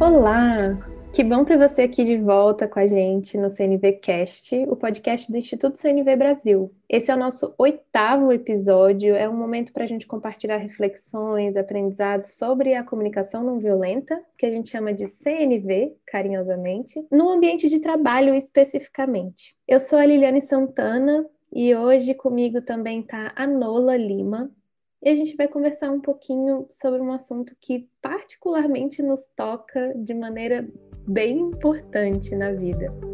Olá! Que bom ter você aqui de volta com a gente no CNV Cast, o podcast do Instituto CNV Brasil. Esse é o nosso oitavo episódio, é um momento para a gente compartilhar reflexões, aprendizados sobre a comunicação não violenta, que a gente chama de CNV, carinhosamente, no ambiente de trabalho especificamente. Eu sou a Liliane Santana e hoje comigo também está a Nola Lima, e a gente vai conversar um pouquinho sobre um assunto que particularmente nos toca de maneira bem importante na vida.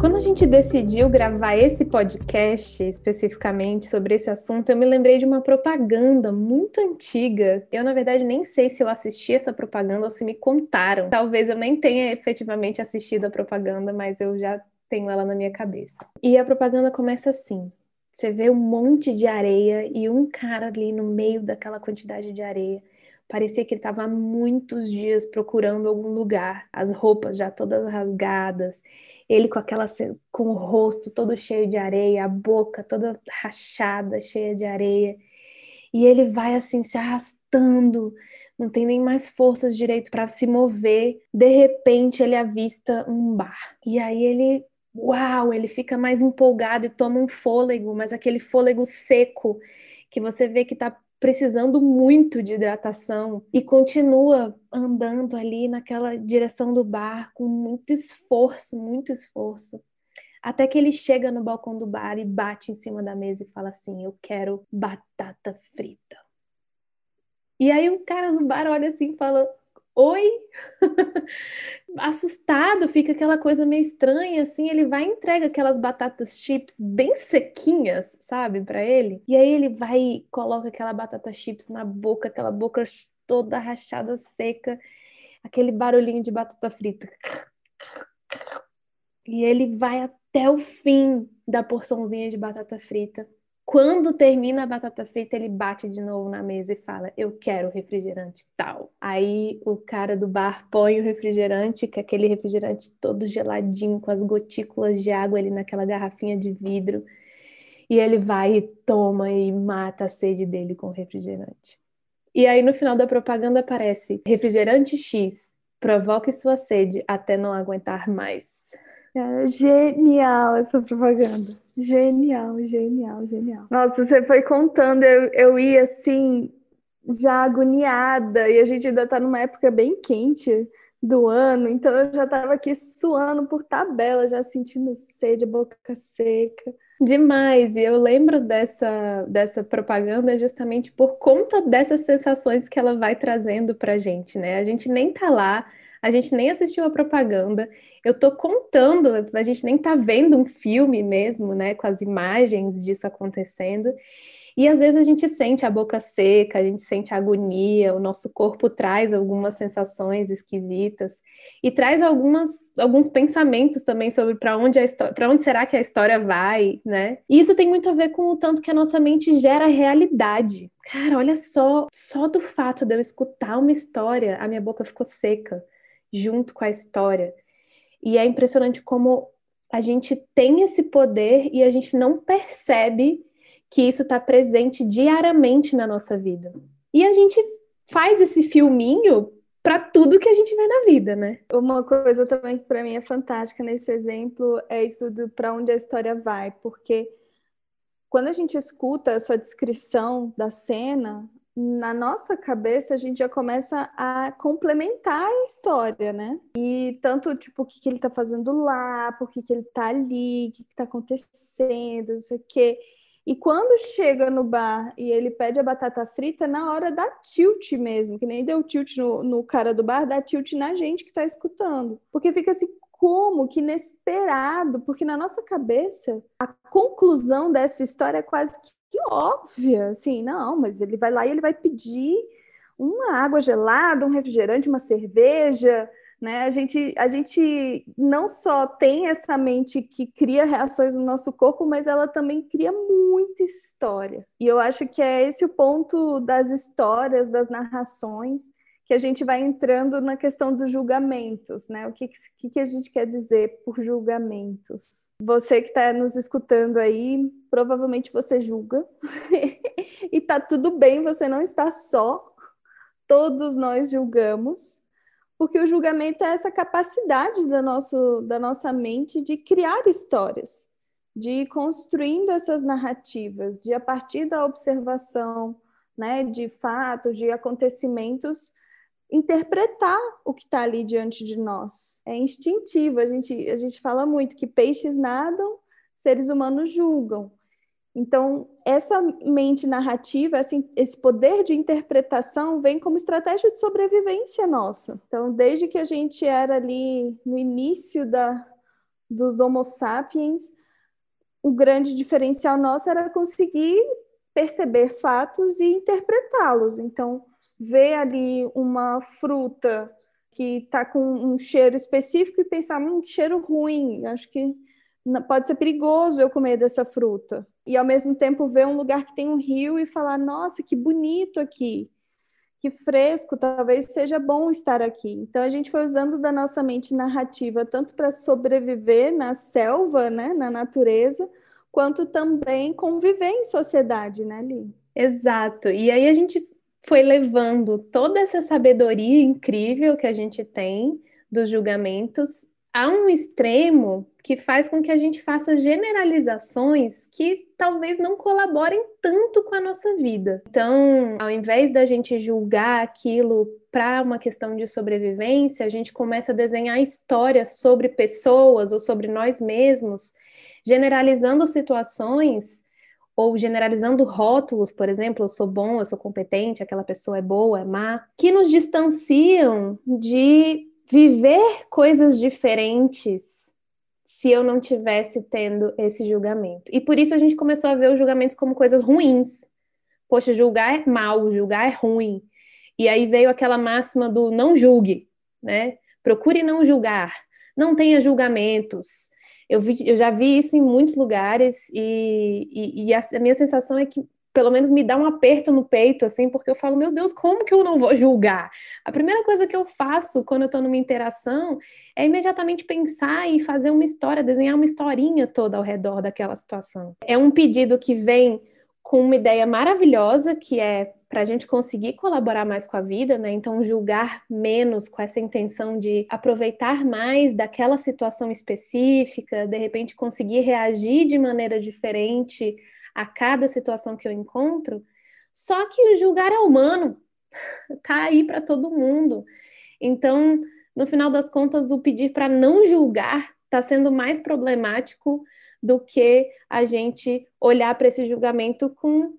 Quando a gente decidiu gravar esse podcast especificamente sobre esse assunto, eu me lembrei de uma propaganda muito antiga. Eu, na verdade, nem sei se eu assisti essa propaganda ou se me contaram. Talvez eu nem tenha efetivamente assistido a propaganda, mas eu já tenho ela na minha cabeça. E a propaganda começa assim: você vê um monte de areia e um cara ali no meio daquela quantidade de areia. Parecia que ele estava há muitos dias procurando algum lugar, as roupas já todas rasgadas, ele com aquela com o rosto todo cheio de areia, a boca toda rachada, cheia de areia. E ele vai assim se arrastando, não tem nem mais forças direito para se mover. De repente ele avista um bar. E aí ele uau, ele fica mais empolgado e toma um fôlego, mas aquele fôlego seco que você vê que está precisando muito de hidratação e continua andando ali naquela direção do bar com muito esforço, muito esforço. Até que ele chega no balcão do bar e bate em cima da mesa e fala assim: Eu quero batata frita. E aí o cara no bar olha assim e fala: oi? Assustado, fica aquela coisa meio estranha, assim. Ele vai e entrega aquelas batatas chips bem sequinhas, sabe, para ele. E aí ele vai e coloca aquela batata chips na boca, aquela boca toda rachada, seca, aquele barulhinho de batata frita. E ele vai até o fim da porçãozinha de batata frita. Quando termina a batata frita, ele bate de novo na mesa e fala: Eu quero refrigerante tal. Aí o cara do bar põe o refrigerante, que é aquele refrigerante todo geladinho, com as gotículas de água ali naquela garrafinha de vidro. E ele vai e toma e mata a sede dele com o refrigerante. E aí no final da propaganda aparece: refrigerante X, provoque sua sede até não aguentar mais. É genial essa propaganda. Genial, genial, genial. Nossa, você foi contando, eu, eu ia assim, já agoniada, e a gente ainda tá numa época bem quente do ano, então eu já tava aqui suando por tabela, já sentindo sede, boca seca. Demais, e eu lembro dessa, dessa propaganda justamente por conta dessas sensações que ela vai trazendo pra gente, né? A gente nem tá lá, a gente nem assistiu a propaganda. Eu tô contando, a gente nem tá vendo um filme mesmo, né, com as imagens disso acontecendo. E às vezes a gente sente a boca seca, a gente sente agonia, o nosso corpo traz algumas sensações esquisitas e traz algumas, alguns pensamentos também sobre para onde a onde será que a história vai, né? E isso tem muito a ver com o tanto que a nossa mente gera realidade. Cara, olha só, só do fato de eu escutar uma história, a minha boca ficou seca junto com a história. E é impressionante como a gente tem esse poder e a gente não percebe que isso está presente diariamente na nossa vida. E a gente faz esse filminho para tudo que a gente vê na vida, né? Uma coisa também que para mim é fantástica nesse exemplo é isso do para onde a história vai, porque quando a gente escuta a sua descrição da cena, na nossa cabeça a gente já começa a complementar a história, né? E tanto, tipo, o que, que ele tá fazendo lá, por que, que ele tá ali, o que, que tá acontecendo, não sei o quê. E quando chega no bar e ele pede a batata frita, na hora dá tilt mesmo, que nem deu tilt no, no cara do bar, dá tilt na gente que tá escutando. Porque fica assim, como que inesperado, porque na nossa cabeça a conclusão dessa história é quase que óbvia, assim, não, mas ele vai lá e ele vai pedir uma água gelada, um refrigerante, uma cerveja, né? A gente, a gente não só tem essa mente que cria reações no nosso corpo, mas ela também cria muita história. E eu acho que é esse o ponto das histórias, das narrações, que a gente vai entrando na questão dos julgamentos, né? O que, que, que a gente quer dizer por julgamentos? Você que está nos escutando aí, provavelmente você julga, e tá tudo bem, você não está só, todos nós julgamos, porque o julgamento é essa capacidade da, nosso, da nossa mente de criar histórias, de ir construindo essas narrativas, de a partir da observação, né, de fatos, de acontecimentos, interpretar o que está ali diante de nós. É instintivo, a gente, a gente fala muito que peixes nadam, seres humanos julgam. Então, essa mente narrativa, esse poder de interpretação vem como estratégia de sobrevivência nossa. Então, desde que a gente era ali no início da, dos Homo sapiens, o grande diferencial nosso era conseguir perceber fatos e interpretá-los. Então, ver ali uma fruta que está com um cheiro específico e pensar, um cheiro ruim, acho que pode ser perigoso eu comer dessa fruta. E ao mesmo tempo ver um lugar que tem um rio e falar, nossa, que bonito aqui, que fresco, talvez seja bom estar aqui. Então a gente foi usando da nossa mente narrativa tanto para sobreviver na selva, né, na natureza, quanto também conviver em sociedade, né, Li? Exato. E aí a gente foi levando toda essa sabedoria incrível que a gente tem dos julgamentos a um extremo que faz com que a gente faça generalizações que talvez não colaborem tanto com a nossa vida. Então, ao invés da gente julgar aquilo para uma questão de sobrevivência, a gente começa a desenhar histórias sobre pessoas ou sobre nós mesmos, generalizando situações ou generalizando rótulos, por exemplo, eu sou bom, eu sou competente, aquela pessoa é boa, é má, que nos distanciam de viver coisas diferentes se eu não tivesse tendo esse julgamento. E por isso a gente começou a ver os julgamentos como coisas ruins. Poxa, julgar é mal, julgar é ruim. E aí veio aquela máxima do não julgue, né? Procure não julgar, não tenha julgamentos. Eu, vi, eu já vi isso em muitos lugares e, e, e a, a minha sensação é que pelo menos me dá um aperto no peito, assim, porque eu falo, meu Deus, como que eu não vou julgar? A primeira coisa que eu faço quando eu estou numa interação é imediatamente pensar e fazer uma história, desenhar uma historinha toda ao redor daquela situação. É um pedido que vem com uma ideia maravilhosa, que é para a gente conseguir colaborar mais com a vida, né? Então, julgar menos com essa intenção de aproveitar mais daquela situação específica, de repente conseguir reagir de maneira diferente a cada situação que eu encontro. Só que o julgar é humano, tá aí para todo mundo. Então, no final das contas, o pedir para não julgar está sendo mais problemático do que a gente olhar para esse julgamento com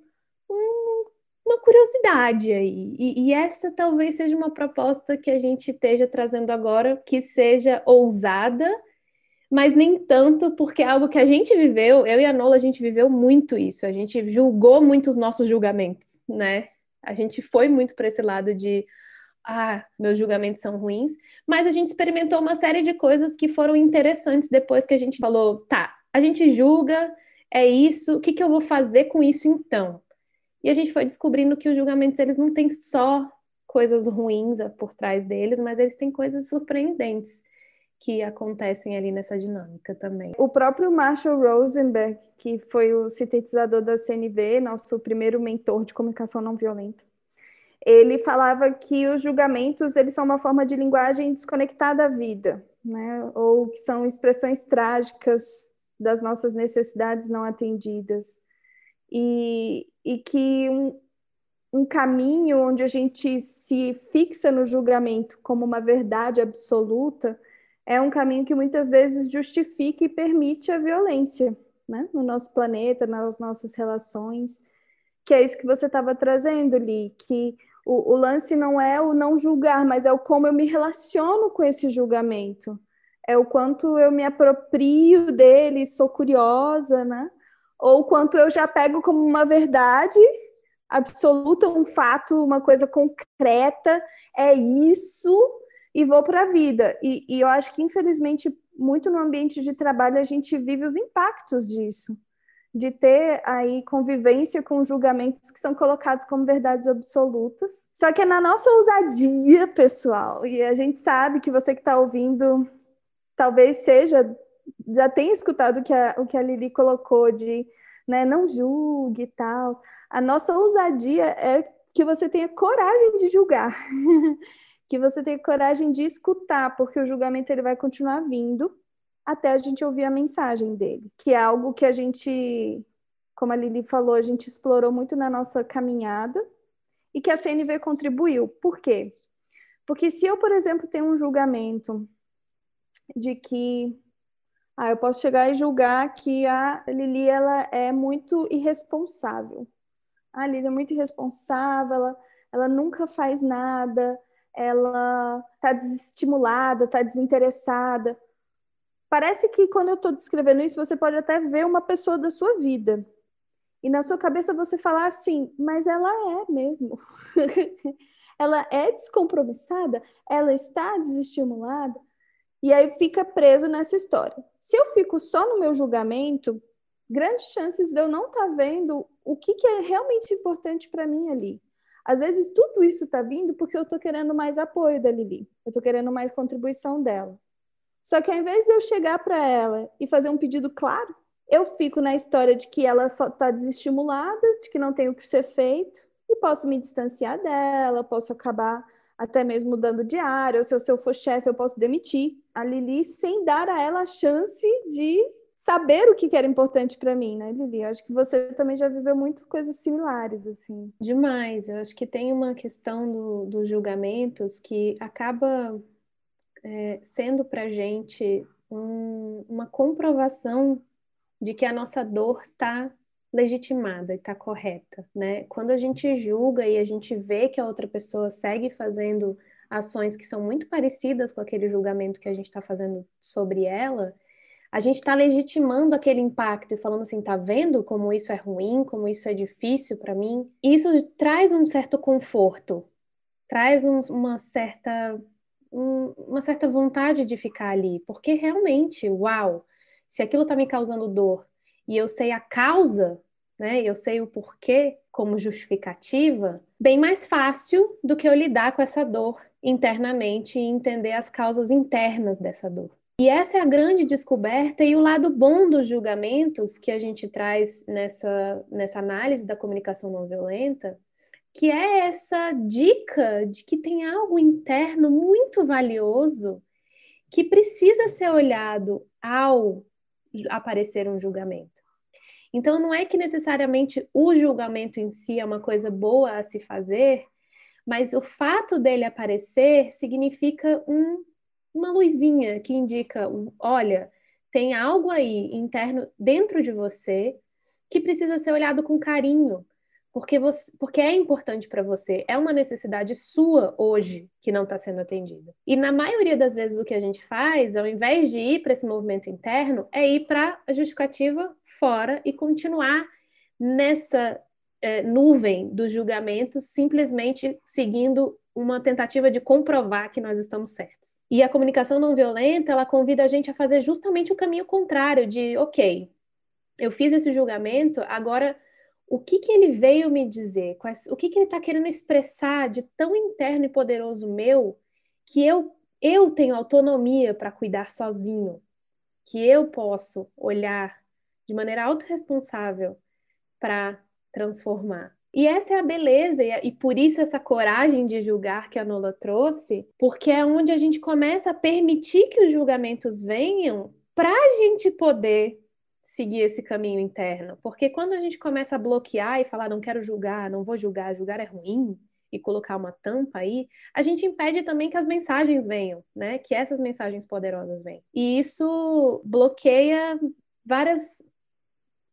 uma curiosidade aí. E, e, essa talvez seja uma proposta que a gente esteja trazendo agora, que seja ousada, mas nem tanto, porque é algo que a gente viveu, eu e a Nola, a gente viveu muito isso, a gente julgou muito os nossos julgamentos, né? A gente foi muito para esse lado de ah, meus julgamentos são ruins, mas a gente experimentou uma série de coisas que foram interessantes depois que a gente falou, tá, a gente julga, é isso, o que, que eu vou fazer com isso então? E a gente foi descobrindo que os julgamentos eles não têm só coisas ruins por trás deles, mas eles têm coisas surpreendentes que acontecem ali nessa dinâmica também. O próprio Marshall Rosenberg, que foi o sintetizador da CNV, nosso primeiro mentor de comunicação não violenta, ele falava que os julgamentos eles são uma forma de linguagem desconectada da vida, né? Ou que são expressões trágicas das nossas necessidades não atendidas e, e que um, um caminho onde a gente se fixa no julgamento como uma verdade absoluta é um caminho que muitas vezes justifica e permite a violência né? no nosso planeta, nas nossas relações, que é isso que você estava trazendo, Li, que o, o, lance não é o não julgar, mas é o como eu me relaciono com esse julgamento, é o quanto eu me aproprio dele, sou curiosa, né? Ou quanto eu já pego como uma verdade absoluta, um fato, uma coisa concreta, é isso, e vou para a vida. E, e, eu acho que, infelizmente, muito no ambiente de trabalho a gente vive os impactos disso. de ter aí convivência com julgamentos que são colocados como verdades absolutas. Só que é na nossa ousadia, pessoal, e a gente sabe que você que está ouvindo talvez seja, já tenha escutado que a, o que a Lili colocou de né, não julgue e tal. A nossa ousadia é que você tenha coragem de julgar, que você tenha coragem de escutar, porque o julgamento ele vai continuar vindo até a gente ouvir a mensagem dele, que é algo que a gente, como a Lili falou, a gente explorou muito na nossa caminhada e que a CNV contribuiu. Por quê? Porque se eu, por exemplo, tenho um julgamento de que ah, eu posso chegar e julgar que a Lili ela é muito irresponsável. A Lili é muito irresponsável, ela, ela nunca faz nada, ela está desestimulada, está desinteressada parece que quando eu estou descrevendo isso, você pode até ver uma pessoa da sua vida. E na sua cabeça você falar assim, mas ela é mesmo. ela é descompromissada, ela está desestimulada. E aí fica preso nessa história. Se eu fico só no meu julgamento, grandes chances de eu não estar tá vendo o que, que é realmente importante para mim ali. Às vezes tudo isso está vindo porque eu estou querendo mais apoio da Lili, eu estou querendo mais contribuição dela. Só que ao invés de eu chegar para ela e fazer um pedido claro, eu fico na história de que ela só está desestimulada, de que não tem o que ser feito, e posso me distanciar dela, posso acabar até mesmo mudando de área, ou se eu, for chefe, eu posso demitir a Lili sem dar a ela a chance de saber o que era importante para mim, né, Lili? Eu acho que você também já viveu muito coisas similares, assim. Demais. Eu acho que tem uma questão do, dos julgamentos que acaba é, sendo para gente um, uma comprovação de que a nossa dor está legitimada e está correta, né? Quando a gente julga e a gente vê que a outra pessoa segue fazendo ações que são muito parecidas com aquele julgamento que a gente está fazendo sobre ela, a gente está legitimando aquele impacto e falando assim, tá vendo como isso é ruim, como isso é difícil para mim? Isso traz um certo conforto, traz um, uma certa um, uma certa vontade de ficar ali, porque realmente, uau, se aquilo está me causando dor e eu sei a causa, né, eu sei o porquê como justificativa, bem mais fácil do que eu lidar com essa dor internamente e entender as causas internas dessa dor. E essa é a grande descoberta e o lado bom dos julgamentos que a gente traz nessa, nessa análise da comunicação não violenta, que é essa dica de que tem algo interno muito valioso que precisa ser olhado ao aparecer um julgamento. Então, não é que necessariamente o julgamento em si é uma coisa boa a se fazer, mas o fato dele aparecer significa um, uma luzinha que indica: olha, tem algo aí interno dentro de você que precisa ser olhado com carinho, porque, você, porque é importante para você, é uma necessidade sua hoje que não está sendo atendida. E na maioria das vezes o que a gente faz, ao invés de ir para esse movimento interno, é ir para a justificativa fora e continuar nessa é, nuvem dos julgamentos, simplesmente seguindo uma tentativa de comprovar que nós estamos certos. E a comunicação não violenta, ela convida a gente a fazer justamente o caminho contrário de, ok, eu fiz esse julgamento, agora o que, que ele veio me dizer, o que, que ele está querendo expressar de tão interno e poderoso meu que eu, eu tenho autonomia para cuidar sozinho, que eu posso olhar de maneira autorresponsável para transformar. E essa é a beleza, e por isso essa coragem de julgar que a Nola trouxe, porque é onde a gente começa a permitir que os julgamentos venham para a gente poder seguir esse caminho interno. Porque quando a gente começa a bloquear e falar, não quero julgar, não vou julgar, julgar é ruim, e colocar uma tampa aí, a gente impede também que as mensagens venham, né? Que essas mensagens poderosas venham. E isso bloqueia várias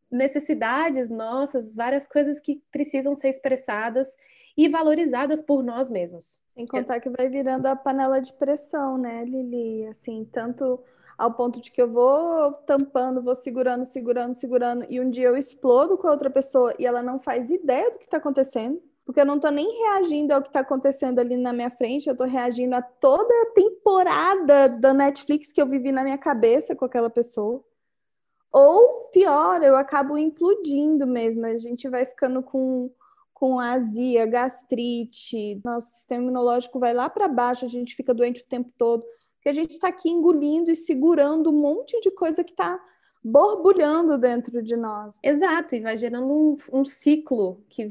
necessidades nossas, várias coisas que precisam ser expressadas e valorizadas por nós mesmos. Sem contar que vai virando a panela de pressão, né, Lili? Assim, tanto ao ponto de que eu vou tampando, vou segurando, segurando, segurando, e um dia eu explodo com a outra pessoa e ela não faz ideia do que está acontecendo, porque eu não estou nem reagindo ao que está acontecendo ali na minha frente, eu estou reagindo a toda a temporada da Netflix que eu vivi na minha cabeça com aquela pessoa. Ou pior, eu acabo implodindo mesmo. A gente vai ficando com, com azia, gastrite, nosso sistema imunológico vai lá para baixo, a gente fica doente o tempo todo, porque a gente está aqui engolindo e segurando um monte de coisa que está borbulhando dentro de nós. Exato, e vai gerando um, um ciclo que,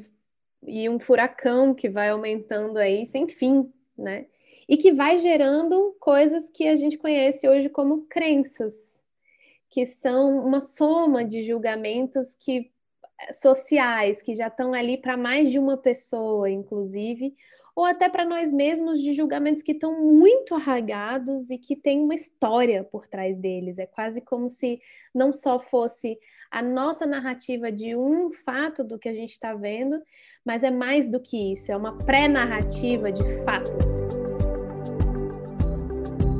e um furacão que vai aumentando aí sem fim, né? E que vai gerando coisas que a gente conhece hoje como crenças, que são uma soma de julgamentos que eh, sociais que já estão ali para mais de uma pessoa, inclusive, ou até para nós mesmos de julgamentos que estão muito arraigados e que tem uma história por trás deles. É quase como se não só fosse a nossa narrativa de um fato do que a gente está vendo, mas é mais do que isso, é uma pré-narrativa de fatos.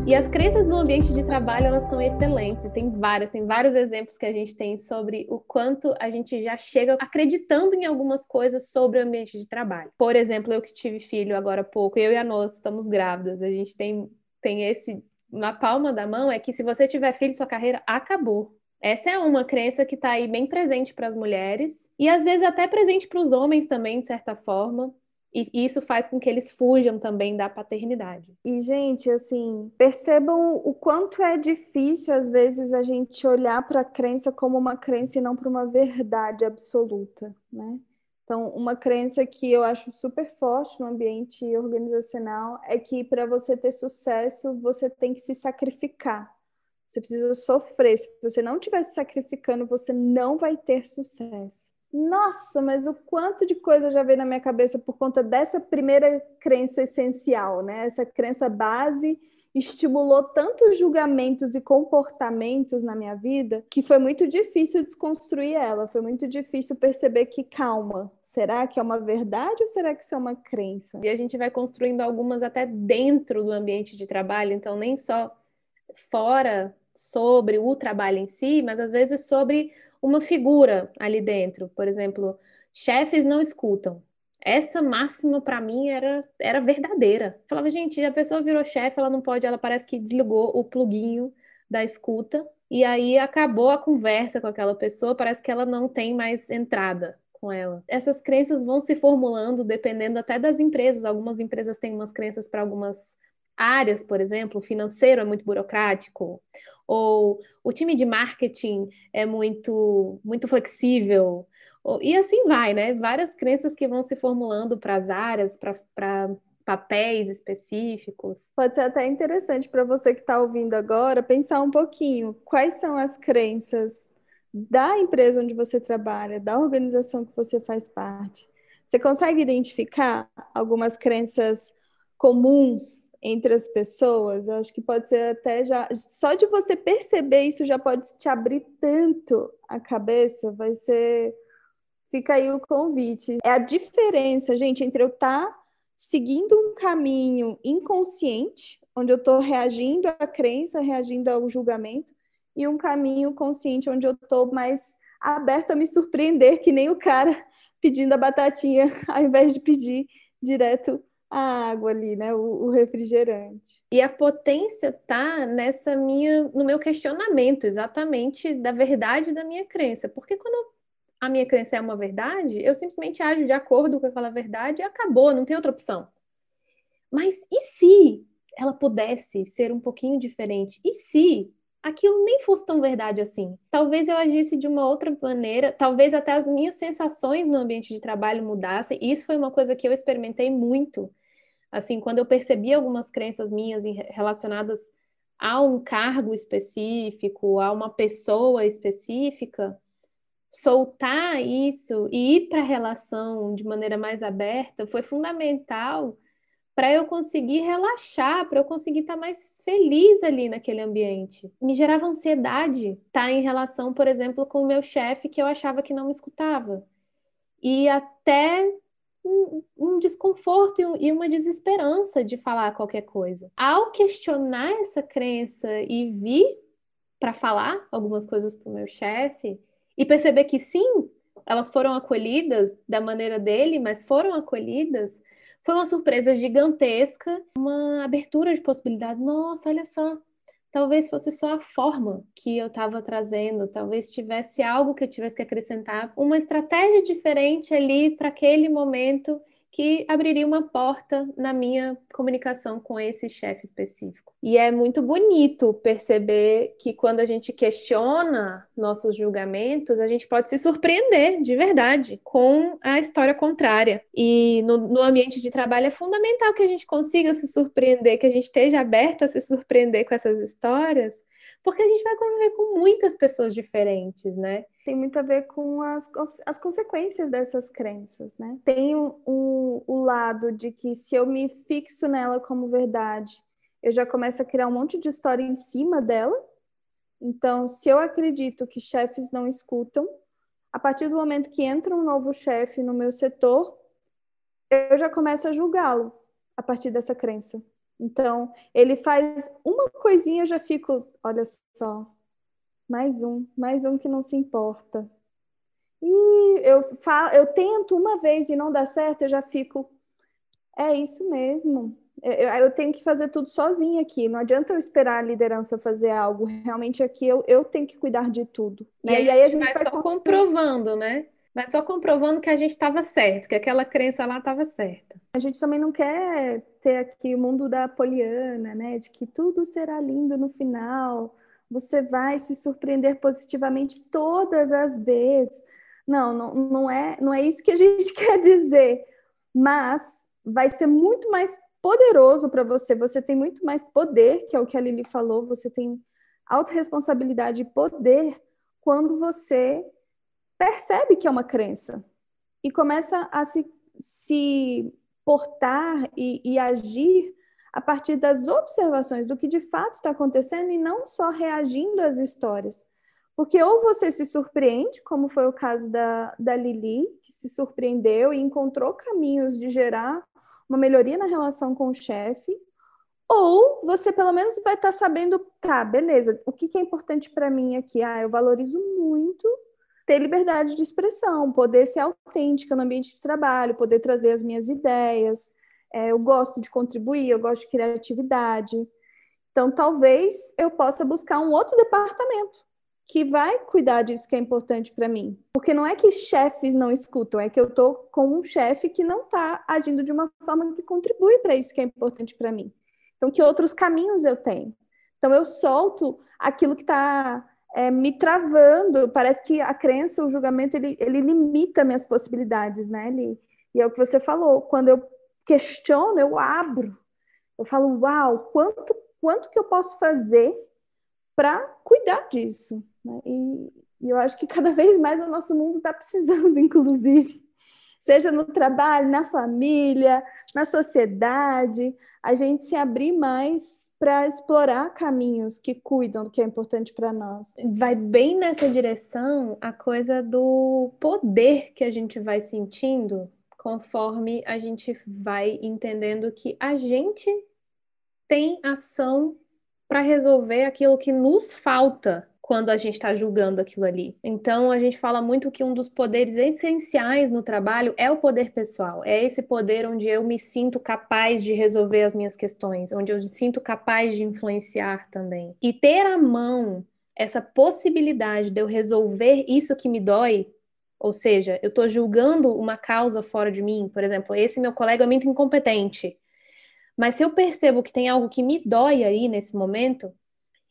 E as crenças no ambiente de trabalho, elas são excelentes, tem várias, tem vários exemplos que a gente tem sobre o quanto a gente já chega acreditando em algumas coisas sobre o ambiente de trabalho. Por exemplo, eu que tive filho agora há pouco, eu e a Nola estamos grávidas, a gente tem, tem esse na palma da mão, é que se você tiver filho, sua carreira acabou. Essa é uma crença que está aí bem presente para as mulheres e às vezes até presente para os homens também, de certa forma. E isso faz com que eles fujam também da paternidade. E, gente, assim, percebam o quanto é difícil, às vezes, a gente olhar para a crença como uma crença e não para uma verdade absoluta, né? Então, uma crença que eu acho super forte no ambiente organizacional é que para você ter sucesso, você tem que se sacrificar. Você precisa sofrer. Se você não estiver se sacrificando, você não vai ter sucesso. Nossa, mas o quanto de coisa já veio na minha cabeça por conta dessa primeira crença essencial, né? Essa crença base estimulou tantos julgamentos e comportamentos na minha vida que foi muito difícil desconstruir ela, foi muito difícil perceber que calma, será que é uma verdade ou será que isso é uma crença? E a gente vai construindo algumas até dentro do ambiente de trabalho, então nem só fora sobre o trabalho em si, mas às vezes sobre uma figura ali dentro. Por exemplo, chefes não escutam. Essa máxima para mim era, era verdadeira. Falava, gente, a pessoa virou chefe, ela não pode, ela parece que desligou o pluguinho da escuta e aí acabou a conversa com aquela pessoa, parece que ela não tem mais entrada com ela. Essas crenças vão se formulando dependendo até das empresas. Algumas empresas têm umas crenças para algumas áreas, por exemplo, o financeiro é muito burocrático, ou o time de marketing é muito muito flexível, ou, e assim vai, né? Várias crenças que vão se formulando para as áreas, para papéis específicos. Pode ser até interessante para você que está ouvindo agora pensar um pouquinho quais são as crenças da empresa onde você trabalha, da organização que você faz parte. Você consegue identificar algumas crenças comuns entre as pessoas, eu acho que pode ser até já. Só de você perceber isso já pode te abrir tanto a cabeça, vai ser. Fica aí o convite. É a diferença, gente, entre eu estar tá seguindo um caminho inconsciente, onde eu estou reagindo à crença, reagindo ao julgamento, e um caminho consciente, onde eu estou mais aberto a me surpreender, que nem o cara pedindo a batatinha, ao invés de pedir direto a água ali, né? O, o, refrigerante. E a potência tá nessa minha, no meu questionamento exatamente da verdade da minha crença. Porque quando a minha crença é uma verdade, eu simplesmente ajo de acordo com aquela verdade e acabou, não tem outra opção. Mas e se ela pudesse ser um pouquinho diferente? E se aquilo nem fosse tão verdade assim. Talvez eu agisse de uma outra maneira, talvez até as minhas sensações no ambiente de trabalho mudassem. Isso foi uma coisa que eu experimentei muito. Assim, quando eu percebi algumas crenças minhas relacionadas a um cargo específico, a uma pessoa específica, soltar isso e ir para a relação de maneira mais aberta foi fundamental para eu conseguir relaxar, para eu conseguir estar tá mais feliz ali naquele ambiente. Me gerava ansiedade estar tá em relação, por exemplo, com o meu chefe que eu achava que não me escutava. E até um, um desconforto e uma desesperança de falar qualquer coisa. Ao questionar essa crença e vir para falar algumas coisas para o meu chefe e perceber que sim, elas foram acolhidas da maneira dele, mas foram acolhidas, foi uma surpresa gigantesca, uma abertura de possibilidades. Nossa, olha só, talvez fosse só a forma que eu estava trazendo, talvez tivesse algo que eu tivesse que acrescentar, uma estratégia diferente ali para aquele momento que abriria uma porta na minha comunicação com esse chefe específico. E é muito bonito perceber que quando a gente questiona nossos julgamentos, a gente pode se surpreender de verdade com a história contrária. E no, no ambiente de trabalho é fundamental que a gente consiga se surpreender, que a gente esteja aberto a se surpreender com essas histórias, porque a gente vai conviver com muitas pessoas diferentes, né? Tem muito a ver com as, as consequências dessas crenças, né? Tem o um, um, lado de que se eu me fixo nela como verdade, eu já começo a criar um monte de história em cima dela. Então, se eu acredito que chefes não escutam, a partir do momento que entra um novo chefe no meu setor, eu já começo a julgá-lo a partir dessa crença. Então, ele faz uma coisinha, eu já fico, olha só, mais um, mais um que não se importa. E eu falo, eu tento uma vez e não dá certo, eu já fico, é isso mesmo. Eu, eu tenho que fazer tudo sozinha aqui. Não adianta eu esperar a liderança fazer algo. Realmente aqui eu, eu tenho que cuidar de tudo. Né? E, aí, e aí a gente vai, vai só comprovando, né? Mas só comprovando que a gente estava certo, que aquela crença lá estava certa. A gente também não quer ter aqui o mundo da poliana, né? De que tudo será lindo no final, você vai se surpreender positivamente todas as vezes. Não, não, não, é, não é isso que a gente quer dizer, mas vai ser muito mais poderoso para você. Você tem muito mais poder, que é o que a Lili falou, você tem autorresponsabilidade e poder quando você percebe que é uma crença e começa a se, se portar e, e agir a partir das observações do que de fato está acontecendo e não só reagindo às histórias. Porque ou você se surpreende, como foi o caso da, da Lili, que se surpreendeu e encontrou caminhos de gerar uma melhoria na relação com o chefe, ou você pelo menos vai estar sabendo, tá, beleza, o que, que é importante para mim aqui? Ah, eu valorizo muito ter liberdade de expressão, poder ser autêntica no ambiente de trabalho, poder trazer as minhas ideias. É, eu gosto de contribuir, eu gosto de criatividade. Então, talvez eu possa buscar um outro departamento que vai cuidar disso que é importante para mim. Porque não é que chefes não escutam, é que eu estou com um chefe que não está agindo de uma forma que contribui para isso que é importante para mim. Então, que outros caminhos eu tenho? Então, eu solto aquilo que está é, me travando. Parece que a crença, o julgamento, ele, ele limita minhas possibilidades, né? Ele, e é o que você falou. Quando eu questiono, eu abro. Eu falo, uau, quanto, quanto que eu posso fazer para cuidar disso? E, e eu acho que cada vez mais o nosso mundo está precisando, inclusive seja no trabalho, na família, na sociedade, a gente se abrir mais para explorar caminhos que cuidam do que é importante para nós. Vai bem nessa direção a coisa do poder que a gente vai sentindo conforme a gente vai entendendo que a gente tem ação para resolver aquilo que nos falta quando a gente está julgando aquilo ali. Então, a gente fala muito que um dos poderes essenciais no trabalho é o poder pessoal. É esse poder onde eu me sinto capaz de resolver as minhas questões, onde eu me sinto capaz de influenciar também. E ter à mão essa possibilidade de eu resolver isso que me dói, ou seja, eu estou julgando uma causa fora de mim, por exemplo, esse meu colega é muito incompetente. Mas se eu percebo que tem algo que me dói aí nesse momento,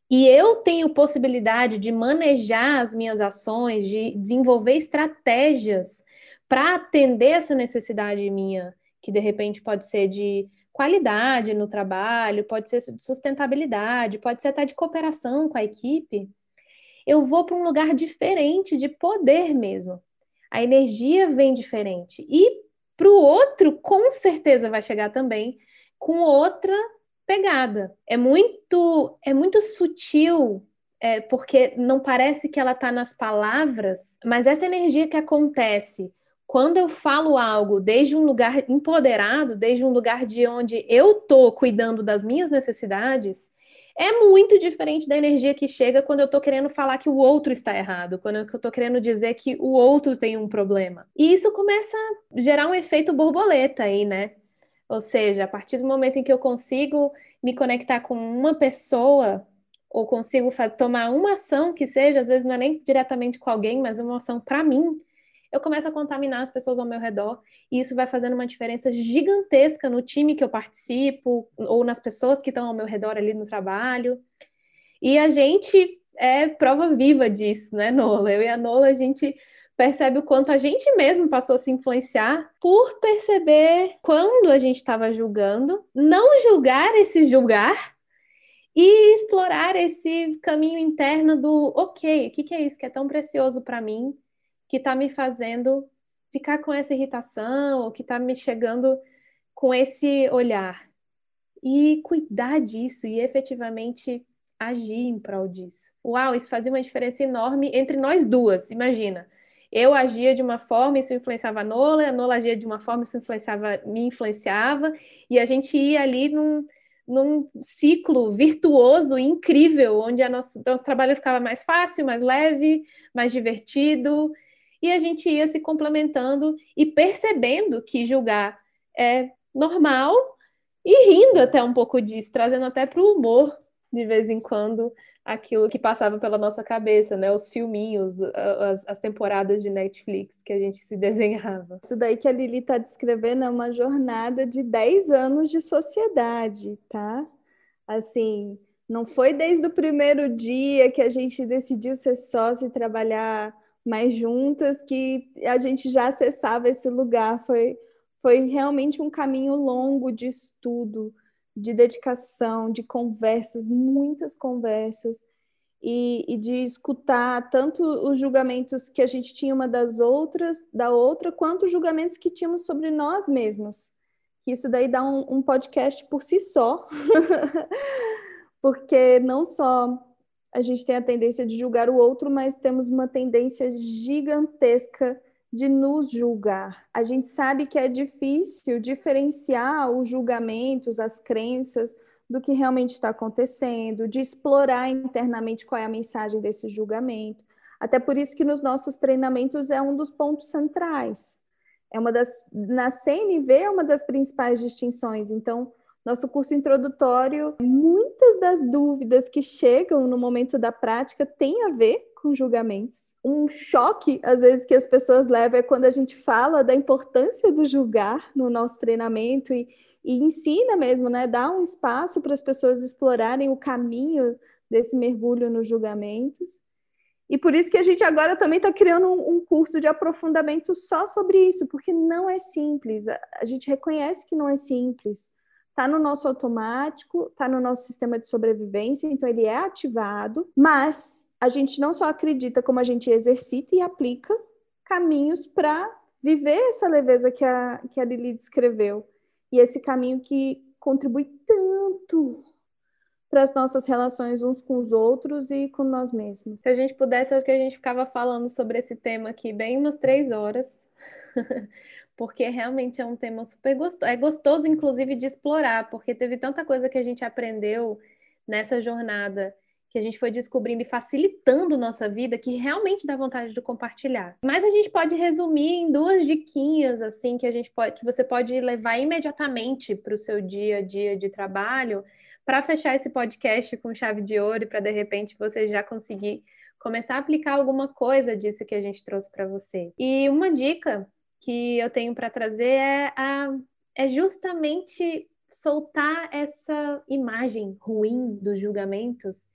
e eu tenho possibilidade de manejar as minhas ações, de desenvolver estratégias para atender essa necessidade minha, que de repente pode ser de qualidade no trabalho, pode ser de sustentabilidade, pode ser até de cooperação com a equipe. Eu vou para um lugar diferente de poder mesmo. A energia vem diferente. E para o outro, com certeza vai chegar também com outra pegada. É muito, é muito sutil, é, porque não parece que ela está nas palavras, mas essa energia que acontece quando eu falo algo desde um lugar empoderado, desde um lugar de onde eu tô cuidando das minhas necessidades, é muito diferente da energia que chega quando eu tô querendo falar que o outro está errado, quando eu tô querendo dizer que o outro tem um problema. E isso começa a gerar um efeito borboleta aí, né? Ou seja, a partir do momento em que eu consigo me conectar com uma pessoa ou consigo tomar uma ação que seja, às vezes não é nem diretamente com alguém, mas uma ação para mim, eu começo a contaminar as pessoas ao meu redor e isso vai fazendo uma diferença gigantesca no time que eu participo ou nas pessoas que estão ao meu redor ali no trabalho. E a gente é prova viva disso, né, Nola? Eu e a Nola, a gente percebe o quanto a gente mesmo passou a se influenciar por perceber quando a gente estava julgando, não julgar esse julgar e explorar esse caminho interno do ok, o que, que é isso que é tão precioso para mim? que está me fazendo ficar com essa irritação, ou que está me chegando com esse olhar. E cuidar disso e efetivamente agir em prol disso. Uau, isso fazia uma diferença enorme entre nós duas, imagina. Eu agia de uma forma, isso influenciava a Nola, a Nola agia de uma forma, isso influenciava, me influenciava, e a gente ia ali num, num ciclo virtuoso incrível, onde a nosso, nosso trabalho ficava mais fácil, mais leve, mais divertido, e a gente ia se complementando e percebendo que julgar é normal e rindo até um pouco disso, trazendo até para o humor de vez em quando aquilo que passava pela nossa cabeça, né? Os filminhos, as, as, temporadas de Netflix que a gente se desenhava. Isso daí que a Lili está descrevendo é uma jornada de 10 anos de sociedade, tá? Assim, não foi desde o primeiro dia que a gente decidiu ser sócio e trabalhar mais juntas que a gente já acessava esse lugar. Foi, foi realmente um caminho longo de estudo, de dedicação, de conversas, muitas conversas, e, e, de escutar tanto os julgamentos que a gente tinha uma das outras, da outra, quanto os julgamentos que tínhamos sobre nós mesmas. Isso daí dá um, um podcast por si só, porque não só a gente tem a tendência de julgar o outro, mas temos uma tendência gigantesca de nos julgar. A gente sabe que é difícil diferenciar os julgamentos, as crenças do que realmente está acontecendo, de explorar internamente qual é a mensagem desse julgamento. Até por isso que nos nossos treinamentos é um dos pontos centrais. É uma das na CNV é uma das principais distinções. Então, nosso curso introdutório, muitas das dúvidas que chegam no momento da prática têm a ver com julgamentos. Um choque, às vezes, que as pessoas levam é quando a gente fala da importância do julgar no nosso treinamento e, e ensina mesmo, né? Dá um espaço para as pessoas explorarem o caminho desse mergulho nos julgamentos. E por isso que a gente agora também está criando um, curso de aprofundamento só sobre isso, porque não é simples. A gente reconhece que não é simples está no nosso automático, está no nosso sistema de sobrevivência, então ele é ativado, mas a gente não só acredita, como a gente exercita e aplica caminhos para viver essa leveza que a, que a Lili descreveu. E esse caminho que contribui tanto para as nossas relações uns com os outros e com nós mesmos. Se a gente pudesse, acho que a gente ficava falando sobre esse tema aqui bem umas três horas. porque realmente é um tema super gostoso. É gostoso, inclusive, de explorar, porque teve tanta coisa que a gente aprendeu nessa jornada que a gente foi descobrindo e facilitando nossa vida que realmente dá vontade de compartilhar. Mas a gente pode resumir em duas diquinhas assim que a gente pode que você pode levar imediatamente para o seu dia a dia de trabalho para fechar esse podcast com chave de ouro e para de repente você já conseguir começar a aplicar alguma coisa disso que a gente trouxe para você. E uma dica que eu tenho para trazer é, a, é justamente soltar essa imagem ruim dos julgamentos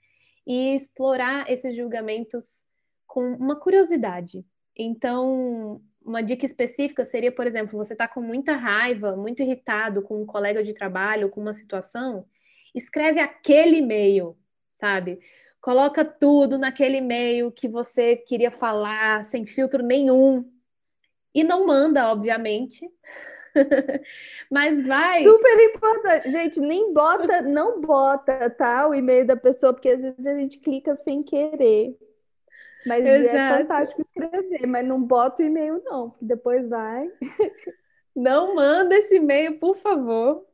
e explorar esses julgamentos com uma curiosidade. Então, uma dica específica seria, por exemplo, você está com muita raiva, muito irritado com um colega de trabalho, com uma situação, escreve aquele e-mail, sabe? Coloca tudo naquele e-mail que você queria falar, sem filtro nenhum, e não manda, obviamente. Mas vai. Super importante. Gente, nem bota, não bota, tá? O e-mail da pessoa, porque às vezes a gente clica sem querer. Mas é Exato. é fantástico escrever, mas não bota o e-mail, não, porque depois vai. Não manda esse e-mail, por favor.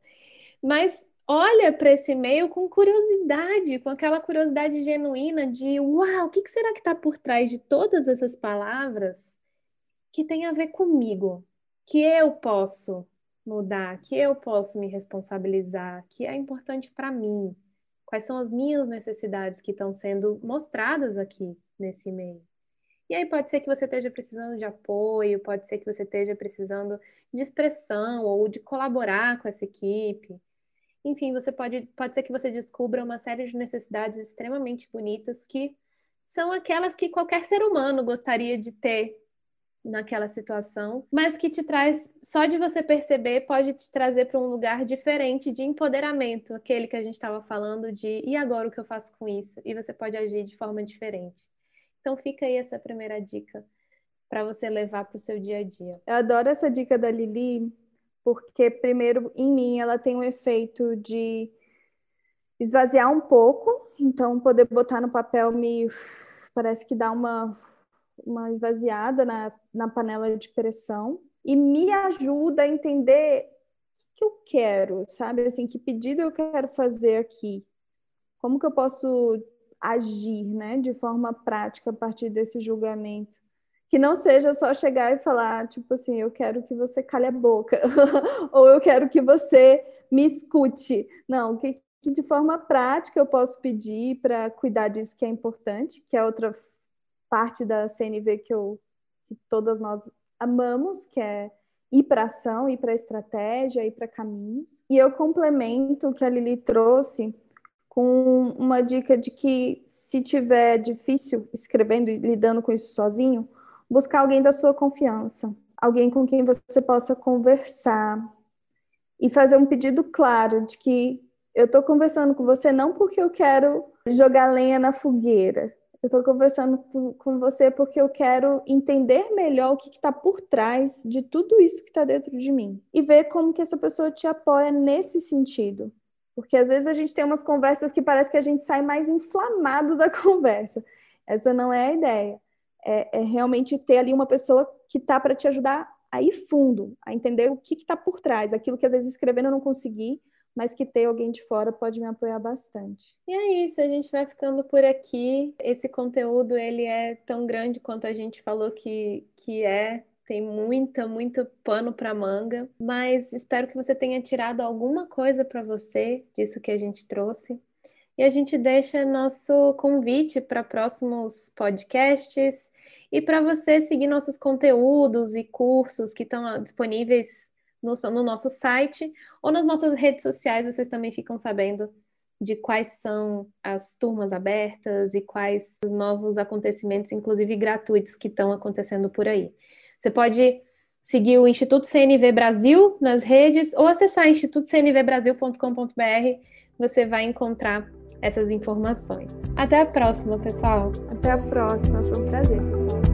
Mas olha para esse e-mail com curiosidade, com aquela curiosidade genuína de uau, o que será que está por trás de todas essas palavras? Que tem a ver comigo, que eu posso mudar, que eu posso me responsabilizar, que é importante para mim. Quais são as minhas necessidades que estão sendo mostradas aqui nesse e-mail? E aí pode ser que você esteja precisando de apoio, pode ser que você esteja precisando de expressão ou de colaborar com essa equipe. Enfim, você pode, pode ser que você descubra uma série de necessidades extremamente bonitas que são aquelas que qualquer ser humano gostaria de ter naquela situação, mas que te traz, só de você perceber, pode te trazer para um lugar diferente de empoderamento, aquele que a gente estava falando de e agora o que eu faço com isso? E você pode agir de forma diferente. Então fica aí essa primeira dica para você levar para o seu dia a dia. Eu adoro essa dica da Lili, porque primeiro em mim ela tem um efeito de esvaziar um pouco, então poder botar no papel me parece que dá uma uma esvaziada na, na panela de pressão e me ajuda a entender o que, eu quero, sabe? Assim, que pedido eu quero fazer aqui? Como que eu posso agir, né, de forma prática a partir desse julgamento. Que não seja só chegar e falar, tipo assim, eu quero que você cale a boca, ou eu quero que você me escute. Não, que, que de forma prática eu posso pedir para cuidar disso que é importante, que é outra parte da CNV que, eu, que todas nós amamos, que é ir para ação, ir para estratégia, ir para caminhos. E eu complemento o que a Lili trouxe com uma dica de que se tiver difícil escrevendo e lidando com isso sozinho, buscar alguém da sua confiança, alguém com quem você possa conversar e fazer um pedido claro de que eu estou conversando com você não porque eu quero jogar lenha na fogueira, eu estou conversando com você porque eu quero entender melhor o que está por trás de tudo isso que está dentro de mim e ver como que essa pessoa te apoia nesse sentido. Porque às vezes a gente tem umas conversas que parece que a gente sai mais inflamado da conversa. Essa não é a ideia. É, é realmente ter ali uma pessoa que tá para te ajudar a ir fundo, a entender o que está por trás, aquilo que às vezes escrevendo eu não consegui, mas que ter alguém de fora pode me apoiar bastante. E é isso, a gente vai ficando por aqui. Esse conteúdo ele é tão grande quanto a gente falou que, que é tem muita, muito pano para manga, mas espero que você tenha tirado alguma coisa para você disso que a gente trouxe. E a gente deixa nosso convite para próximos podcasts e para você seguir nossos conteúdos e cursos que estão disponíveis no, no nosso site ou nas nossas redes sociais, vocês também ficam sabendo de quais são as turmas abertas e quais os novos acontecimentos, inclusive gratuitos, que estão acontecendo por aí. Você pode seguir o Instituto CNV Brasil nas redes ou acessar institutocnvbrasil.com.br. Você vai encontrar essas informações. Até a próxima, pessoal. Até a próxima. Foi um prazer, pessoal.